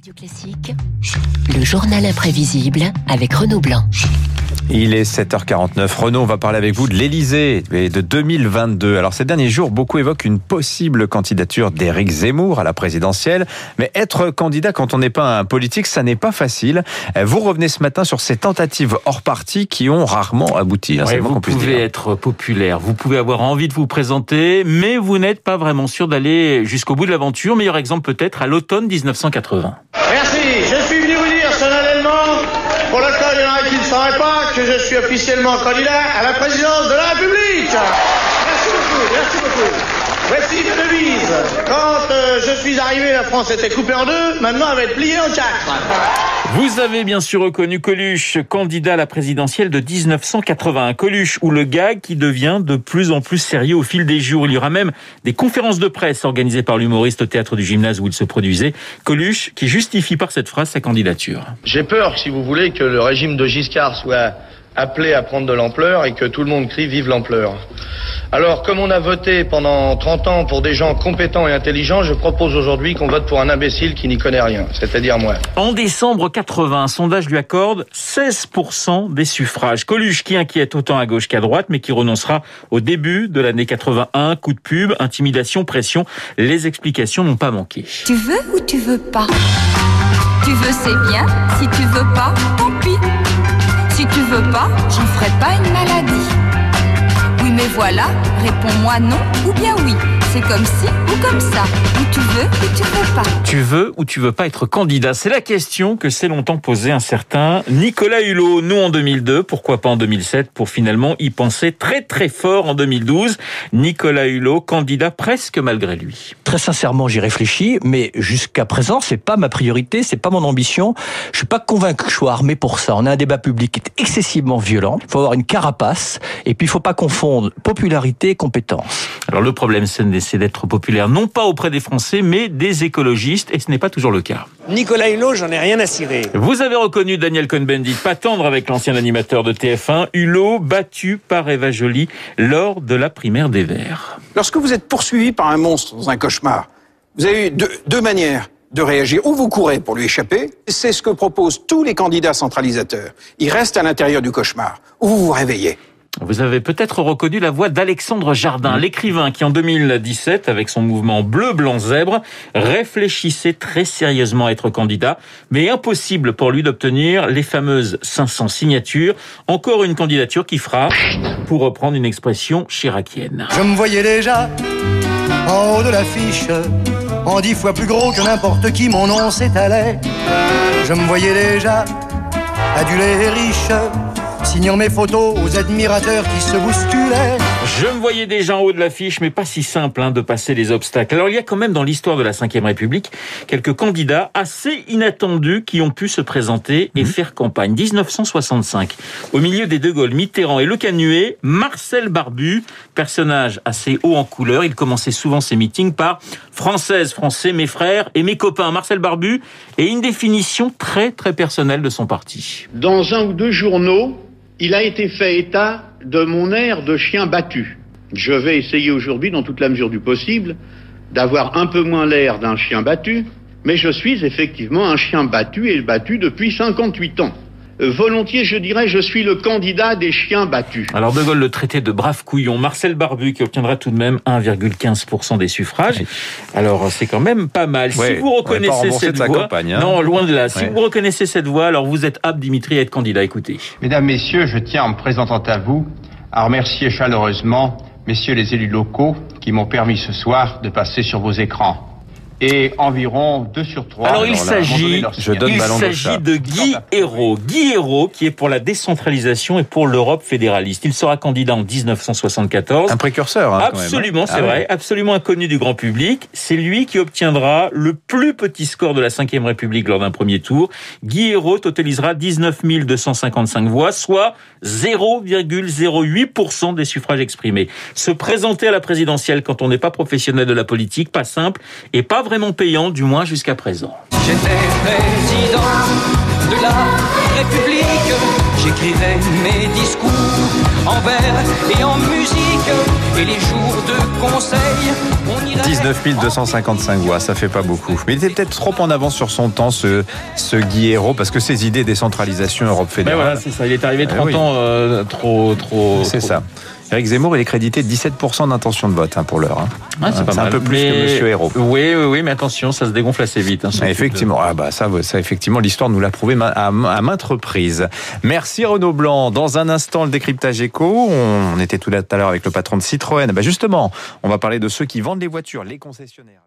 Radio Classique, le journal imprévisible avec Renaud Blanc. Il est 7h49. Renaud, on va parler avec vous de l'Elysée et de 2022. Alors ces derniers jours, beaucoup évoquent une possible candidature d'Éric Zemmour à la présidentielle. Mais être candidat quand on n'est pas un politique, ça n'est pas facile. Vous revenez ce matin sur ces tentatives hors parti qui ont rarement abouti. Hein, vous pouvez être populaire, vous pouvez avoir envie de vous présenter, mais vous n'êtes pas vraiment sûr d'aller jusqu'au bout de l'aventure. Meilleur exemple peut-être à l'automne 1980. Merci, je suis venu vous dire solennellement, pour le cas a qui ne sauraient pas, que je suis officiellement candidat à la présidence de la République. Merci beaucoup, merci beaucoup. Voici ma devise. Quand euh, je suis arrivé, la France était coupée en deux. Maintenant, elle va être pliée en quatre. Vous avez bien sûr reconnu Coluche, candidat à la présidentielle de 1981. Coluche ou le gag qui devient de plus en plus sérieux au fil des jours. Il y aura même des conférences de presse organisées par l'humoriste au théâtre du gymnase où il se produisait. Coluche qui justifie par cette phrase sa candidature. J'ai peur, si vous voulez, que le régime de Giscard soit appelé à prendre de l'ampleur et que tout le monde crie vive l'ampleur. Alors, comme on a voté pendant 30 ans pour des gens compétents et intelligents, je propose aujourd'hui qu'on vote pour un imbécile qui n'y connaît rien, c'est-à-dire moi. En décembre 80, un sondage lui accorde 16% des suffrages. Coluche qui inquiète autant à gauche qu'à droite, mais qui renoncera au début de l'année 81. Coup de pub, intimidation, pression. Les explications n'ont pas manqué. Tu veux ou tu veux pas? Tu veux, c'est bien. Si tu veux pas, tant pis. Si tu veux pas, j'en ferai pas une maladie. Oui, mais voilà, réponds-moi non ou bien oui. C'est comme si ou comme ça. Ou tu veux ou tu veux pas. Tu veux ou tu veux pas être candidat C'est la question que s'est longtemps posée un certain Nicolas Hulot. Nous en 2002, pourquoi pas en 2007 pour finalement y penser très très fort en 2012. Nicolas Hulot, candidat presque malgré lui. Très sincèrement, j'y réfléchis, mais jusqu'à présent, c'est pas ma priorité, c'est pas mon ambition. Je suis pas convaincu que je sois armé pour ça. On a un débat public qui est excessivement violent. Il faut avoir une carapace et puis il faut pas confondre popularité et compétence. Alors le problème, c'est c'est d'être populaire, non pas auprès des Français, mais des écologistes, et ce n'est pas toujours le cas. Nicolas Hulot, j'en ai rien à cirer. Vous avez reconnu Daniel Cohn-Bendit, pas tendre avec l'ancien animateur de TF1, Hulot, battu par Eva Joly lors de la primaire des Verts. Lorsque vous êtes poursuivi par un monstre dans un cauchemar, vous avez deux, deux manières de réagir. Ou vous courez pour lui échapper, c'est ce que proposent tous les candidats centralisateurs. Ils restent à l'intérieur du cauchemar, ou vous vous réveillez. Vous avez peut-être reconnu la voix d'Alexandre Jardin, mmh. l'écrivain qui en 2017, avec son mouvement Bleu Blanc Zèbre, réfléchissait très sérieusement à être candidat, mais impossible pour lui d'obtenir les fameuses 500 signatures. Encore une candidature qui fera, pour reprendre une expression chiracienne. Je me voyais déjà en haut de l'affiche, en dix fois plus gros que n'importe qui, mon nom s'étalait. Je me voyais déjà adulé et riche signant mes photos aux admirateurs qui se bousculaient. Je me voyais déjà en haut de l'affiche, mais pas si simple hein, de passer les obstacles. Alors il y a quand même dans l'histoire de la Ve République quelques candidats assez inattendus qui ont pu se présenter et mhm. faire campagne. 1965, au milieu des De Gaulle, Mitterrand et Le Canuet, Marcel Barbu, personnage assez haut en couleur, il commençait souvent ses meetings par Française, Français, mes frères et mes copains. Marcel Barbu et une définition très très personnelle de son parti. Dans un ou deux journaux, il a été fait état de mon air de chien battu. Je vais essayer aujourd'hui, dans toute la mesure du possible, d'avoir un peu moins l'air d'un chien battu, mais je suis effectivement un chien battu et battu depuis 58 ans. Volontiers, je dirais, je suis le candidat des chiens battus. Alors De Gaulle le traité de brave couillon. Marcel Barbu qui obtiendra tout de même 1,15% des suffrages. Alors c'est quand même pas mal. si vous reconnaissez cette voix, hein. non loin de là. Si vous reconnaissez cette voix, alors vous êtes apte, Dimitri, à être candidat. Écoutez. Mesdames, Messieurs, je tiens en me présentant à vous à remercier chaleureusement Messieurs les élus locaux qui m'ont permis ce soir de passer sur vos écrans et environ 2 sur 3. Alors il s'agit il s'agit de Guy Hérault. Guy Hérault qui est pour la décentralisation et pour l'Europe fédéraliste. Il sera candidat en 1974. Un précurseur. Hein, absolument, ah c'est vrai. Absolument inconnu du grand public. C'est lui qui obtiendra le plus petit score de la Ve République lors d'un premier tour. Guy Hérault totalisera 19 255 voix, soit 0,08% des suffrages exprimés. Se présenter à la présidentielle quand on n'est pas professionnel de la politique, pas simple et pas vraiment payant, du moins jusqu'à présent. J'étais président de la République. J'écrirai mes discours en vers et en musique. Et les jours de conseil, on irait 19 255 voix, ça fait pas beaucoup. Mais il était peut-être trop en avance sur son temps, ce, ce Guy Hérault, parce que ses idées décentralisation Europe Mais fédérale. voilà, c'est ça. Il est arrivé 30 oui. ans euh, trop, trop. C'est trop- ça. Éric Zemmour, il est crédité de 17% d'intention de vote hein, pour l'heure. hein. Ah, c'est un peu plus Mais- que Monsieur Hérault. Oui, oui, oui, mais attention, ça se dégonfle assez vite. hein, Effectivement, ah bah ça, ça effectivement, l'histoire nous l'a prouvé à, à maintes reprises. Merci Renaud Blanc. Dans un instant, le décryptage éco. On était tout à l'heure avec le patron de Citroën. Bah justement, on va parler de ceux qui vendent les voitures, les concessionnaires.